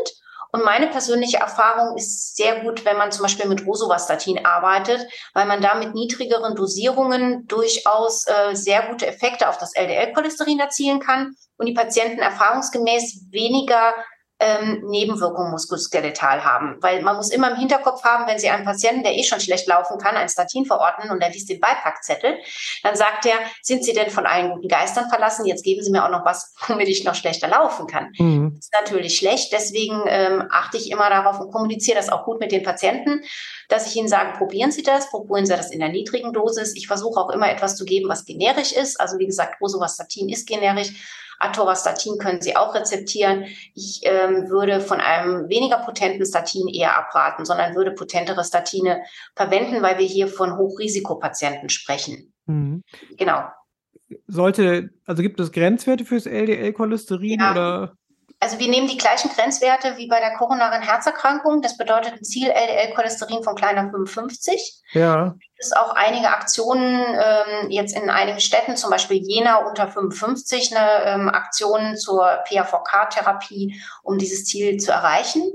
Und meine persönliche Erfahrung ist sehr gut, wenn man zum Beispiel mit Rosuvastatin arbeitet, weil man da mit niedrigeren Dosierungen durchaus äh, sehr gute Effekte auf das LDL-Cholesterin erzielen kann und die Patienten erfahrungsgemäß weniger ähm, Nebenwirkungen muskuloskeletal haben. Weil man muss immer im Hinterkopf haben, wenn Sie einen Patienten, der eh schon schlecht laufen kann, ein Statin verordnen und er liest den Beipackzettel, dann sagt er, sind Sie denn von allen guten Geistern verlassen? Jetzt geben Sie mir auch noch was, womit ich noch schlechter laufen kann. Mhm. Das ist natürlich schlecht. Deswegen ähm, achte ich immer darauf und kommuniziere das auch gut mit den Patienten, dass ich ihnen sage, probieren Sie das, probieren Sie das in der niedrigen Dosis. Ich versuche auch immer etwas zu geben, was generisch ist. Also wie gesagt, Rosuvastatin ist generisch Atorvastatin können Sie auch rezeptieren. Ich ähm, würde von einem weniger potenten Statin eher abraten, sondern würde potentere Statine verwenden, weil wir hier von Hochrisikopatienten sprechen. Mhm. Genau. Sollte, also gibt es Grenzwerte fürs LDL-Cholesterin ja. oder? Also wir nehmen die gleichen Grenzwerte wie bei der koronaren Herzerkrankung. Das bedeutet ein Ziel LDL-Cholesterin von kleiner 55. Ja. Es ist auch einige Aktionen ähm, jetzt in einigen Städten, zum Beispiel Jena unter 55, eine ähm, Aktion zur PAVK-Therapie, um dieses Ziel zu erreichen.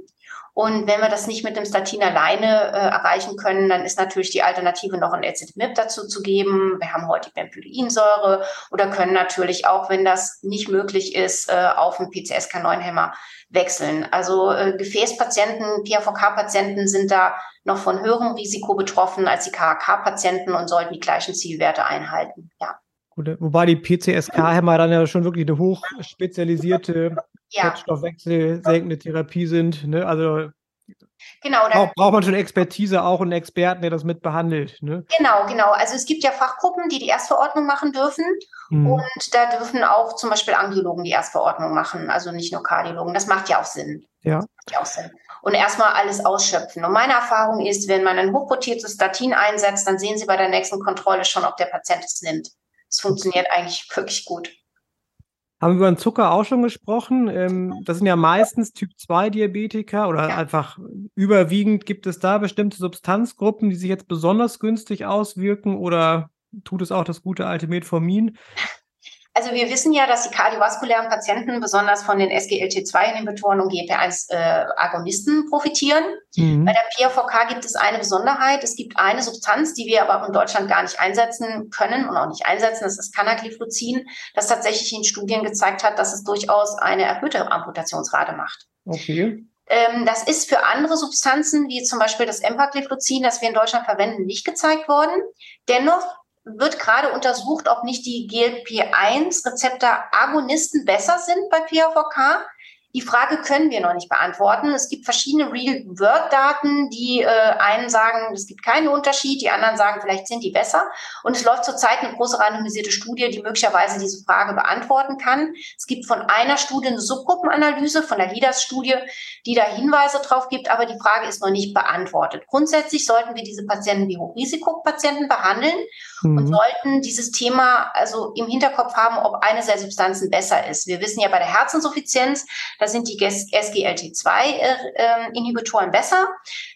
Und wenn wir das nicht mit dem Statin alleine äh, erreichen können, dann ist natürlich die Alternative noch ein Ezetimib dazu zu geben. Wir haben heute die Bempeduinsäure oder können natürlich auch, wenn das nicht möglich ist, äh, auf einen PCSK9-Hämmer wechseln. Also äh, Gefäßpatienten, PAVK-Patienten sind da noch von höherem Risiko betroffen als die KHK-Patienten und sollten die gleichen Zielwerte einhalten. Ja. Gut, wobei die PCSK-Hämmer dann ja schon wirklich eine hochspezialisierte ja. Fettstoffwechsel senkende Therapie sind. Ne? Also Genau. Braucht, braucht man schon Expertise auch einen Experten, der das mit behandelt. Ne? Genau, genau. Also es gibt ja Fachgruppen, die die Erstverordnung machen dürfen. Mhm. Und da dürfen auch zum Beispiel Angiologen die Erstverordnung machen, also nicht nur Kardiologen. Das macht ja auch Sinn. Ja. Das macht ja auch Sinn. Und erstmal alles ausschöpfen. Und meine Erfahrung ist, wenn man ein hochpotiertes Statin einsetzt, dann sehen Sie bei der nächsten Kontrolle schon, ob der Patient es nimmt. Es funktioniert eigentlich wirklich gut. Haben wir über den Zucker auch schon gesprochen? Ähm, das sind ja meistens Typ-2-Diabetiker oder ja. einfach überwiegend. Gibt es da bestimmte Substanzgruppen, die sich jetzt besonders günstig auswirken oder tut es auch das gute alte Metformin? Also wir wissen ja, dass die kardiovaskulären Patienten besonders von den SGLT2-Inhibitoren und GLP1-Agonisten äh, profitieren. Mhm. Bei der PAVK gibt es eine Besonderheit. Es gibt eine Substanz, die wir aber in Deutschland gar nicht einsetzen können und auch nicht einsetzen. Das ist Canagliflozin, das tatsächlich in Studien gezeigt hat, dass es durchaus eine erhöhte Amputationsrate macht. Okay. Ähm, das ist für andere Substanzen, wie zum Beispiel das Empagliflozin, das wir in Deutschland verwenden, nicht gezeigt worden. Dennoch wird gerade untersucht, ob nicht die GLP-1-Rezeptor-Agonisten besser sind bei PAVK. Die Frage können wir noch nicht beantworten. Es gibt verschiedene Real-World-Daten, die äh, einen sagen, es gibt keinen Unterschied, die anderen sagen, vielleicht sind die besser. Und es läuft zurzeit eine große randomisierte Studie, die möglicherweise diese Frage beantworten kann. Es gibt von einer Studie eine Subgruppenanalyse, von der LIDAS-Studie, die da Hinweise drauf gibt, aber die Frage ist noch nicht beantwortet. Grundsätzlich sollten wir diese Patienten wie Hochrisikopatienten behandeln mhm. und sollten dieses Thema also im Hinterkopf haben, ob eine der Substanzen besser ist. Wir wissen ja bei der Herzinsuffizienz, da sind die SGLT2-Inhibitoren äh, besser.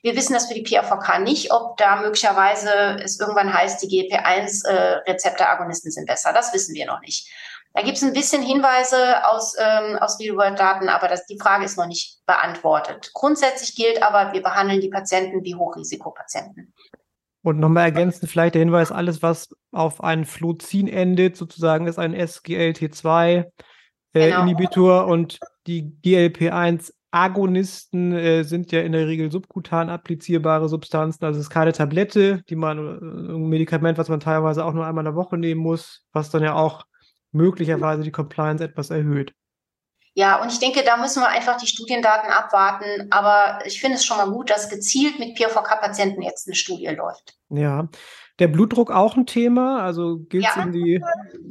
Wir wissen das für die PAVK nicht, ob da möglicherweise es irgendwann heißt, die GLP1-Rezeptoragonisten sind besser. Das wissen wir noch nicht. Da gibt es ein bisschen Hinweise aus, ähm, aus Real-World-Daten, aber das, die Frage ist noch nicht beantwortet. Grundsätzlich gilt aber, wir behandeln die Patienten wie Hochrisikopatienten. Und nochmal ergänzend vielleicht der Hinweis, alles, was auf ein Fluozin endet, sozusagen ist ein SGLT2 äh, genau. Inhibitor und die GLP-1-Agonisten äh, sind ja in der Regel subkutan applizierbare Substanzen. Also es ist keine Tablette, die man, äh, ein Medikament, was man teilweise auch nur einmal in der Woche nehmen muss, was dann ja auch möglicherweise die Compliance etwas erhöht. Ja, und ich denke, da müssen wir einfach die Studiendaten abwarten. Aber ich finde es schon mal gut, dass gezielt mit PVK-Patienten jetzt eine Studie läuft. Ja. Der Blutdruck auch ein Thema? Also gilt es ja. in die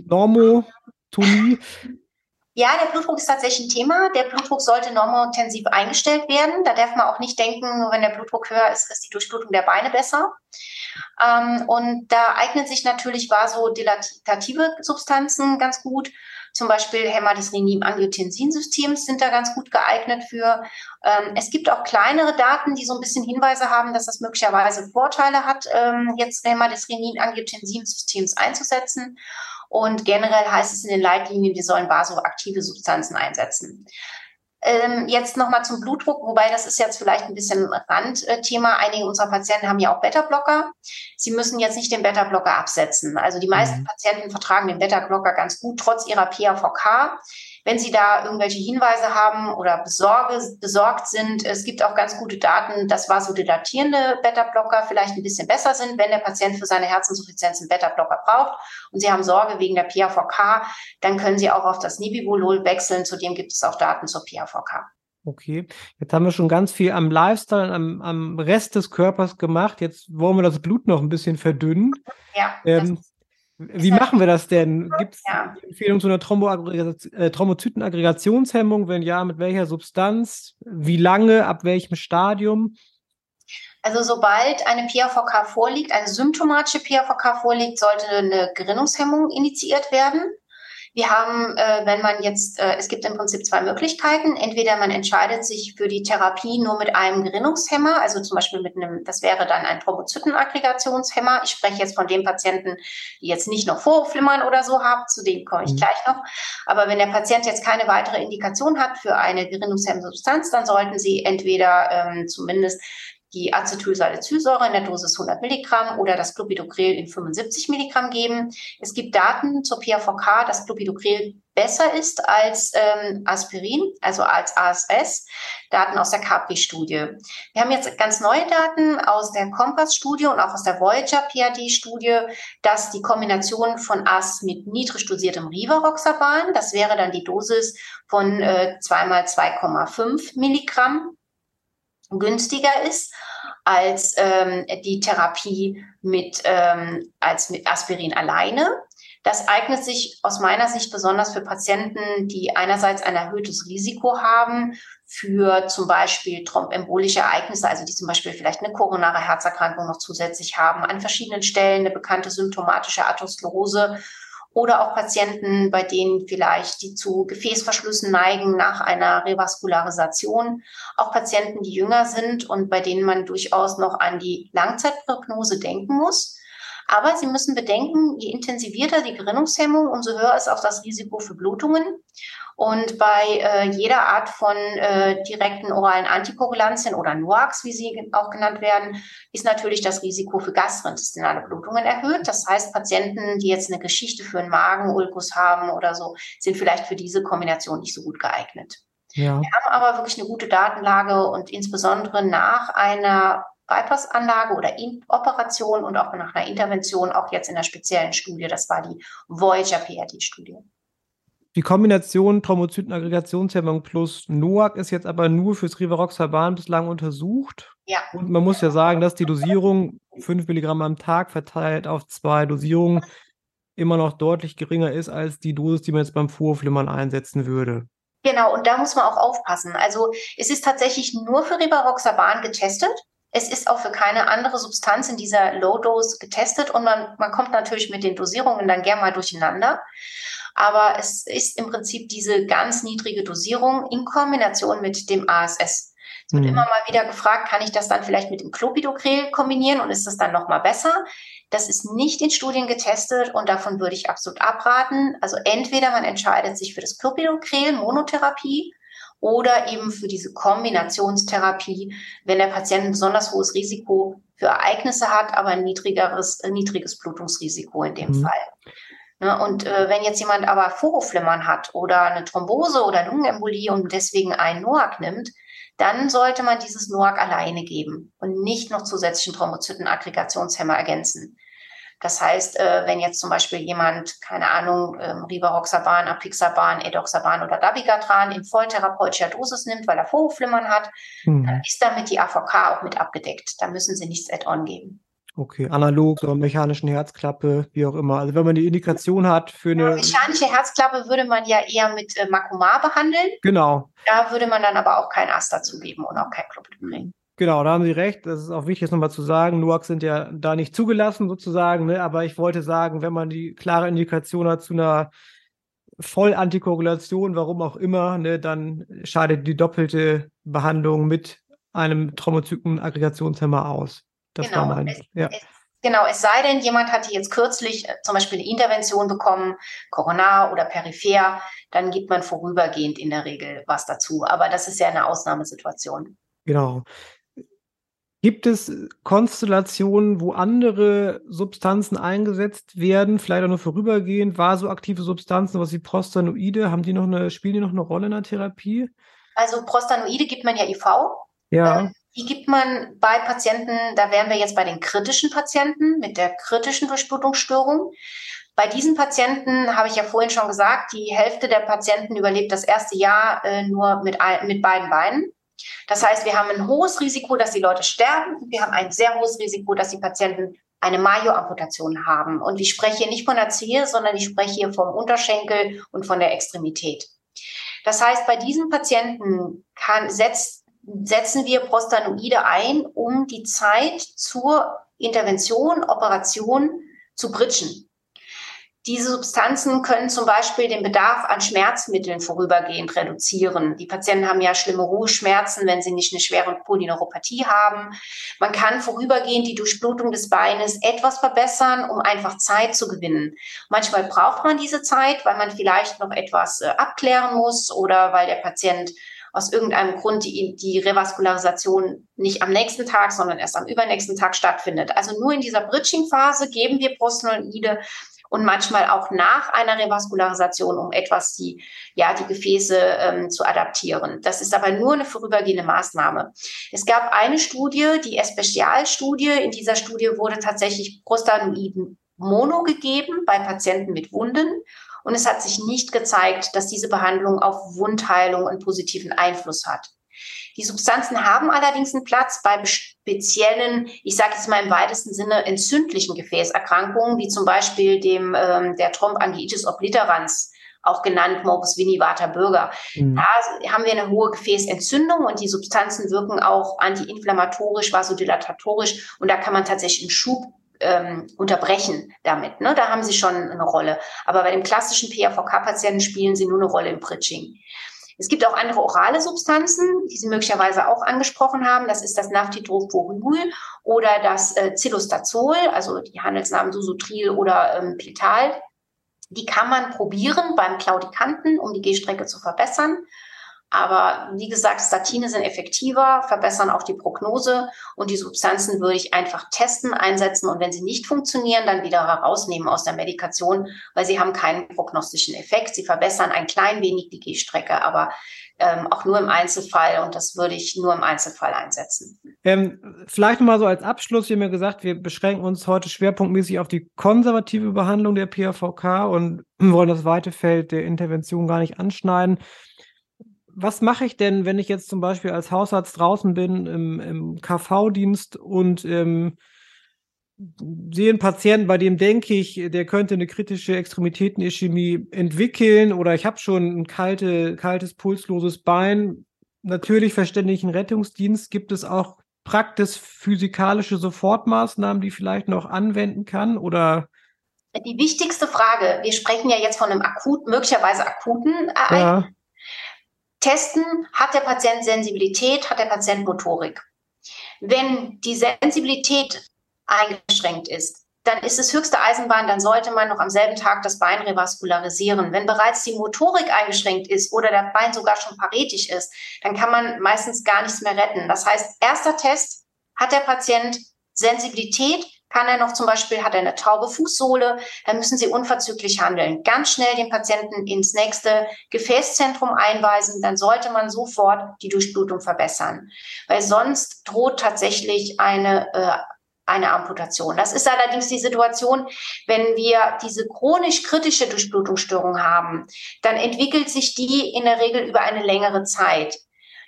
Normotonie? Ja, der Blutdruck ist tatsächlich ein Thema. Der Blutdruck sollte normotensiv eingestellt werden. Da darf man auch nicht denken, nur wenn der Blutdruck höher ist, ist die Durchblutung der Beine besser. Ähm, und da eignen sich natürlich vasodilatative Substanzen ganz gut. Zum Beispiel Hämmer des Renin-Angiotensin-Systems sind da ganz gut geeignet für. Ähm, es gibt auch kleinere Daten, die so ein bisschen Hinweise haben, dass das möglicherweise Vorteile hat, ähm, jetzt des Renin-Angiotensin-Systems einzusetzen. Und generell heißt es in den Leitlinien, wir sollen vasoaktive Substanzen einsetzen. Ähm, jetzt nochmal zum Blutdruck, wobei das ist jetzt vielleicht ein bisschen Randthema. Einige unserer Patienten haben ja auch Beta-Blocker. Sie müssen jetzt nicht den Beta-Blocker absetzen. Also die meisten mhm. Patienten vertragen den Beta-Blocker ganz gut, trotz ihrer PAVK. Wenn Sie da irgendwelche Hinweise haben oder Besorge, besorgt sind, es gibt auch ganz gute Daten, dass vasodilatierende Beta-Blocker vielleicht ein bisschen besser sind, wenn der Patient für seine Herzinsuffizienz einen Beta-Blocker braucht und Sie haben Sorge wegen der PAVK, dann können Sie auch auf das Nibivolol wechseln. Zudem gibt es auch Daten zur PAVK. Okay, jetzt haben wir schon ganz viel am Lifestyle, am, am Rest des Körpers gemacht. Jetzt wollen wir das Blut noch ein bisschen verdünnen. Ja. Ähm, wie machen wir das denn? Gibt es ja. Empfehlung zu einer äh, Thrombozytenaggregationshemmung? Wenn ja, mit welcher Substanz? Wie lange? Ab welchem Stadium? Also sobald eine PAVK vorliegt, eine symptomatische PAVK vorliegt, sollte eine Gerinnungshemmung initiiert werden. Wir haben, äh, wenn man jetzt, äh, es gibt im Prinzip zwei Möglichkeiten. Entweder man entscheidet sich für die Therapie nur mit einem Gerinnungshemmer, also zum Beispiel mit einem, das wäre dann ein Thrombozytenaggregationshemmer. Ich spreche jetzt von den Patienten, die jetzt nicht noch Vorflimmern oder so haben, zu denen komme ich mhm. gleich noch. Aber wenn der Patient jetzt keine weitere Indikation hat für eine gerinnungshemmende Substanz, dann sollten Sie entweder ähm, zumindest die Acetylsalicylsäure in der Dosis 100 Milligramm oder das Clopidogrel in 75 Milligramm geben. Es gibt Daten zur PAVK, dass Clopidogrel besser ist als ähm, Aspirin, also als ASS. Daten aus der Capri-Studie. Wir haben jetzt ganz neue Daten aus der Kompass-Studie und auch aus der Voyager-PAD-Studie, dass die Kombination von AS mit niedrig dosiertem Rivaroxaban, das wäre dann die Dosis von äh, 2 mal 2,5 Milligramm, günstiger ist als ähm, die Therapie mit, ähm, als mit Aspirin alleine. Das eignet sich aus meiner Sicht besonders für Patienten, die einerseits ein erhöhtes Risiko haben für zum Beispiel thrombembolische Ereignisse, also die zum Beispiel vielleicht eine koronare Herzerkrankung noch zusätzlich haben, an verschiedenen Stellen eine bekannte symptomatische Atherosklerose oder auch Patienten, bei denen vielleicht die zu Gefäßverschlüssen neigen nach einer Revaskularisation, auch Patienten, die jünger sind und bei denen man durchaus noch an die Langzeitprognose denken muss. Aber Sie müssen bedenken, je intensivierter die Gerinnungshemmung, umso höher ist auch das Risiko für Blutungen. Und bei äh, jeder Art von äh, direkten oralen Antikoagulantien oder NOACs, wie sie auch genannt werden, ist natürlich das Risiko für gastrointestinale Blutungen erhöht. Das heißt, Patienten, die jetzt eine Geschichte für einen Magenulkus haben oder so, sind vielleicht für diese Kombination nicht so gut geeignet. Ja. Wir haben aber wirklich eine gute Datenlage und insbesondere nach einer Bypassanlage oder Operation und auch nach einer Intervention, auch jetzt in der speziellen Studie, das war die Voyager PRD-Studie. Die Kombination Thrombozytenaggregationshemmung plus NOAC ist jetzt aber nur fürs Rivaroxaban bislang untersucht. Ja. Und man muss ja sagen, dass die Dosierung 5 Milligramm am Tag verteilt auf zwei Dosierungen immer noch deutlich geringer ist als die Dosis, die man jetzt beim Vorflimmern einsetzen würde. Genau, und da muss man auch aufpassen. Also es ist tatsächlich nur für Rivaroxaban getestet. Es ist auch für keine andere Substanz in dieser Low-Dose getestet und man, man kommt natürlich mit den Dosierungen dann gern mal durcheinander. Aber es ist im Prinzip diese ganz niedrige Dosierung in Kombination mit dem ASS. Es wird mhm. immer mal wieder gefragt, kann ich das dann vielleicht mit dem Clopidogrel kombinieren und ist das dann nochmal besser? Das ist nicht in Studien getestet und davon würde ich absolut abraten. Also entweder man entscheidet sich für das Clopidogrel Monotherapie oder eben für diese Kombinationstherapie, wenn der Patient ein besonders hohes Risiko für Ereignisse hat, aber ein niedrigeres, niedriges Blutungsrisiko in dem mhm. Fall. Ne, und äh, wenn jetzt jemand aber Vorhofflimmern hat oder eine Thrombose oder Lungenembolie und deswegen einen NOAC nimmt, dann sollte man dieses NOAC alleine geben und nicht noch zusätzlichen Thrombozytenaggregationshemmer ergänzen. Das heißt, äh, wenn jetzt zum Beispiel jemand, keine Ahnung, ähm, Rivaroxaban, Apixaban, Edoxaban oder Dabigatran in volltherapeutischer Dosis nimmt, weil er Vorhofflimmern hat, mhm. dann ist damit die AVK auch mit abgedeckt. Da müssen Sie nichts Add-on geben. Okay, analog, so mechanischen Herzklappe, wie auch immer. Also wenn man die Indikation hat für eine. Ja, mechanische Herzklappe würde man ja eher mit äh, Makomar behandeln. Genau. Da würde man dann aber auch kein Aster zugeben und auch kein Clopidogrel. Genau, da haben Sie recht. Das ist auch wichtig, das nochmal zu sagen. NUACs sind ja da nicht zugelassen sozusagen, ne? aber ich wollte sagen, wenn man die klare Indikation hat zu einer Vollantikorrelation, warum auch immer, ne, dann scheidet die doppelte Behandlung mit einem Thrombozyten-Aggregationshemmer aus. Das genau. war mein, es, ja. es, genau, es sei denn, jemand hatte jetzt kürzlich äh, zum Beispiel eine Intervention bekommen, koronar oder peripher, dann gibt man vorübergehend in der Regel was dazu. Aber das ist ja eine Ausnahmesituation. Genau. Gibt es Konstellationen, wo andere Substanzen eingesetzt werden, vielleicht auch nur vorübergehend, vasoaktive Substanzen, was wie Prostanoide, haben die noch eine, spielen die noch eine Rolle in der Therapie? Also Prostanoide gibt man ja IV. Ja. Ähm, die gibt man bei Patienten, da wären wir jetzt bei den kritischen Patienten mit der kritischen Durchblutungsstörung. Bei diesen Patienten habe ich ja vorhin schon gesagt, die Hälfte der Patienten überlebt das erste Jahr äh, nur mit, mit beiden Beinen. Das heißt, wir haben ein hohes Risiko, dass die Leute sterben. Wir haben ein sehr hohes Risiko, dass die Patienten eine Mayo-Amputation haben. Und ich spreche hier nicht von der Zehe, sondern ich spreche hier vom Unterschenkel und von der Extremität. Das heißt, bei diesen Patienten kann, setzt, setzen wir Prostanoide ein, um die Zeit zur Intervention, Operation zu bridgen. Diese Substanzen können zum Beispiel den Bedarf an Schmerzmitteln vorübergehend reduzieren. Die Patienten haben ja schlimme Ruheschmerzen, wenn sie nicht eine schwere Polyneuropathie haben. Man kann vorübergehend die Durchblutung des Beines etwas verbessern, um einfach Zeit zu gewinnen. Manchmal braucht man diese Zeit, weil man vielleicht noch etwas äh, abklären muss oder weil der Patient aus irgendeinem Grund die, die Revaskularisation nicht am nächsten Tag, sondern erst am übernächsten Tag stattfindet. Also nur in dieser Bridging-Phase geben wir Prostanoide und manchmal auch nach einer Revaskularisation, um etwas die, ja, die Gefäße ähm, zu adaptieren. Das ist aber nur eine vorübergehende Maßnahme. Es gab eine Studie, die Especial-Studie. In dieser Studie wurde tatsächlich Prostanoiden Mono gegeben bei Patienten mit Wunden. Und es hat sich nicht gezeigt, dass diese Behandlung auf Wundheilung einen positiven Einfluss hat. Die Substanzen haben allerdings einen Platz bei speziellen, ich sage jetzt mal im weitesten Sinne, entzündlichen Gefäßerkrankungen, wie zum Beispiel dem ähm, der Thrombangiitis obliterans, auch genannt Morbus Winnie Vater Bürger. Mhm. Da haben wir eine hohe Gefäßentzündung und die Substanzen wirken auch antiinflammatorisch, vasodilatatorisch und da kann man tatsächlich einen Schub ähm, unterbrechen damit. Ne? Da haben sie schon eine Rolle. Aber bei dem klassischen PAVK-Patienten spielen sie nur eine Rolle im Bridging. Es gibt auch andere orale Substanzen, die Sie möglicherweise auch angesprochen haben. Das ist das Naftidroforul oder das äh, Cilostazol, also die Handelsnamen Susotril oder ähm, Petal. Die kann man probieren beim Claudikanten, um die Gehstrecke zu verbessern. Aber wie gesagt, Statine sind effektiver, verbessern auch die Prognose und die Substanzen würde ich einfach testen, einsetzen und wenn sie nicht funktionieren, dann wieder herausnehmen aus der Medikation, weil sie haben keinen prognostischen Effekt. Sie verbessern ein klein wenig die Gehstrecke, aber ähm, auch nur im Einzelfall und das würde ich nur im Einzelfall einsetzen. Ähm, vielleicht mal so als Abschluss, wir haben gesagt, wir beschränken uns heute schwerpunktmäßig auf die konservative Behandlung der PAVK und wollen das weite Feld der Intervention gar nicht anschneiden was mache ich denn, wenn ich jetzt zum Beispiel als Hausarzt draußen bin im, im KV-Dienst und ähm, sehe einen Patienten, bei dem denke ich, der könnte eine kritische Extremitätenischämie entwickeln oder ich habe schon ein kalte, kaltes, pulsloses Bein. Natürlich verständigen Rettungsdienst gibt es auch praktisch physikalische Sofortmaßnahmen, die vielleicht noch anwenden kann oder die wichtigste Frage, wir sprechen ja jetzt von einem akut, möglicherweise akuten Ereignis. Ja testen, hat der Patient Sensibilität, hat der Patient Motorik. Wenn die Sensibilität eingeschränkt ist, dann ist es höchste Eisenbahn, dann sollte man noch am selben Tag das Bein revaskularisieren. Wenn bereits die Motorik eingeschränkt ist oder das Bein sogar schon paretisch ist, dann kann man meistens gar nichts mehr retten. Das heißt, erster Test, hat der Patient Sensibilität, kann er noch zum Beispiel, hat er eine taube Fußsohle, dann müssen Sie unverzüglich handeln. Ganz schnell den Patienten ins nächste Gefäßzentrum einweisen, dann sollte man sofort die Durchblutung verbessern. Weil sonst droht tatsächlich eine äh, eine Amputation. Das ist allerdings die Situation, wenn wir diese chronisch kritische Durchblutungsstörung haben, dann entwickelt sich die in der Regel über eine längere Zeit.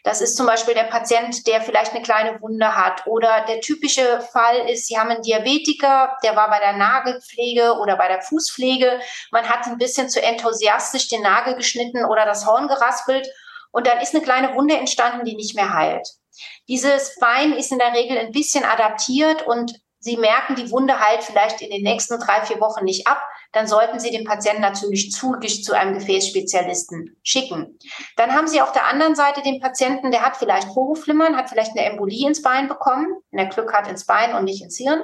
Das ist zum Beispiel der Patient, der vielleicht eine kleine Wunde hat. Oder der typische Fall ist, Sie haben einen Diabetiker, der war bei der Nagelpflege oder bei der Fußpflege. Man hat ein bisschen zu enthusiastisch den Nagel geschnitten oder das Horn geraspelt. Und dann ist eine kleine Wunde entstanden, die nicht mehr heilt. Dieses Bein ist in der Regel ein bisschen adaptiert und Sie merken, die Wunde heilt vielleicht in den nächsten drei, vier Wochen nicht ab dann sollten Sie den Patienten natürlich zügig zu einem Gefäßspezialisten schicken. Dann haben Sie auf der anderen Seite den Patienten, der hat vielleicht Hochflimmern, hat vielleicht eine Embolie ins Bein bekommen, wenn er Glück hat ins Bein und nicht ins Hirn.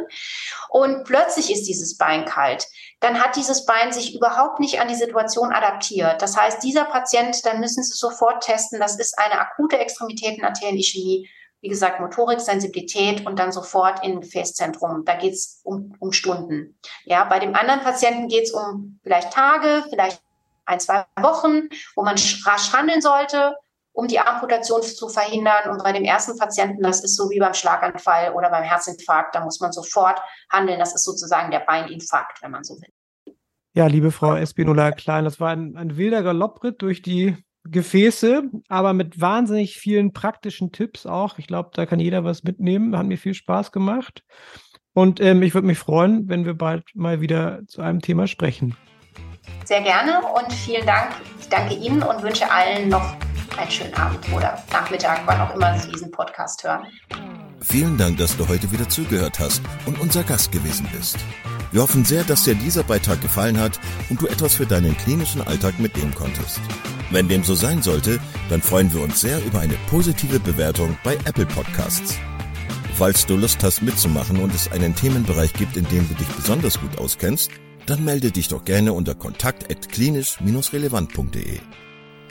Und plötzlich ist dieses Bein kalt. Dann hat dieses Bein sich überhaupt nicht an die Situation adaptiert. Das heißt, dieser Patient, dann müssen Sie sofort testen, das ist eine akute Extremitätenarterienischämie wie gesagt, Motorik, Sensibilität und dann sofort in ein Gefäßzentrum. Da geht es um, um Stunden. Ja, bei dem anderen Patienten geht es um vielleicht Tage, vielleicht ein, zwei Wochen, wo man rasch handeln sollte, um die Amputation zu verhindern. Und bei dem ersten Patienten, das ist so wie beim Schlaganfall oder beim Herzinfarkt, da muss man sofort handeln. Das ist sozusagen der Beininfarkt, wenn man so will. Ja, liebe Frau Espinola-Klein, das war ein, ein wilder Galoppritt durch die Gefäße, aber mit wahnsinnig vielen praktischen Tipps auch. Ich glaube, da kann jeder was mitnehmen. Hat mir viel Spaß gemacht. Und ähm, ich würde mich freuen, wenn wir bald mal wieder zu einem Thema sprechen. Sehr gerne und vielen Dank. Ich danke Ihnen und wünsche allen noch einen schönen Abend oder Nachmittag, wann auch immer Sie diesen Podcast hören. Vielen Dank, dass du heute wieder zugehört hast und unser Gast gewesen bist. Wir hoffen sehr, dass dir dieser Beitrag gefallen hat und du etwas für deinen klinischen Alltag mitnehmen konntest. Wenn dem so sein sollte, dann freuen wir uns sehr über eine positive Bewertung bei Apple Podcasts. Falls du Lust hast mitzumachen und es einen Themenbereich gibt, in dem du dich besonders gut auskennst, dann melde dich doch gerne unter kontakt@klinisch-relevant.de.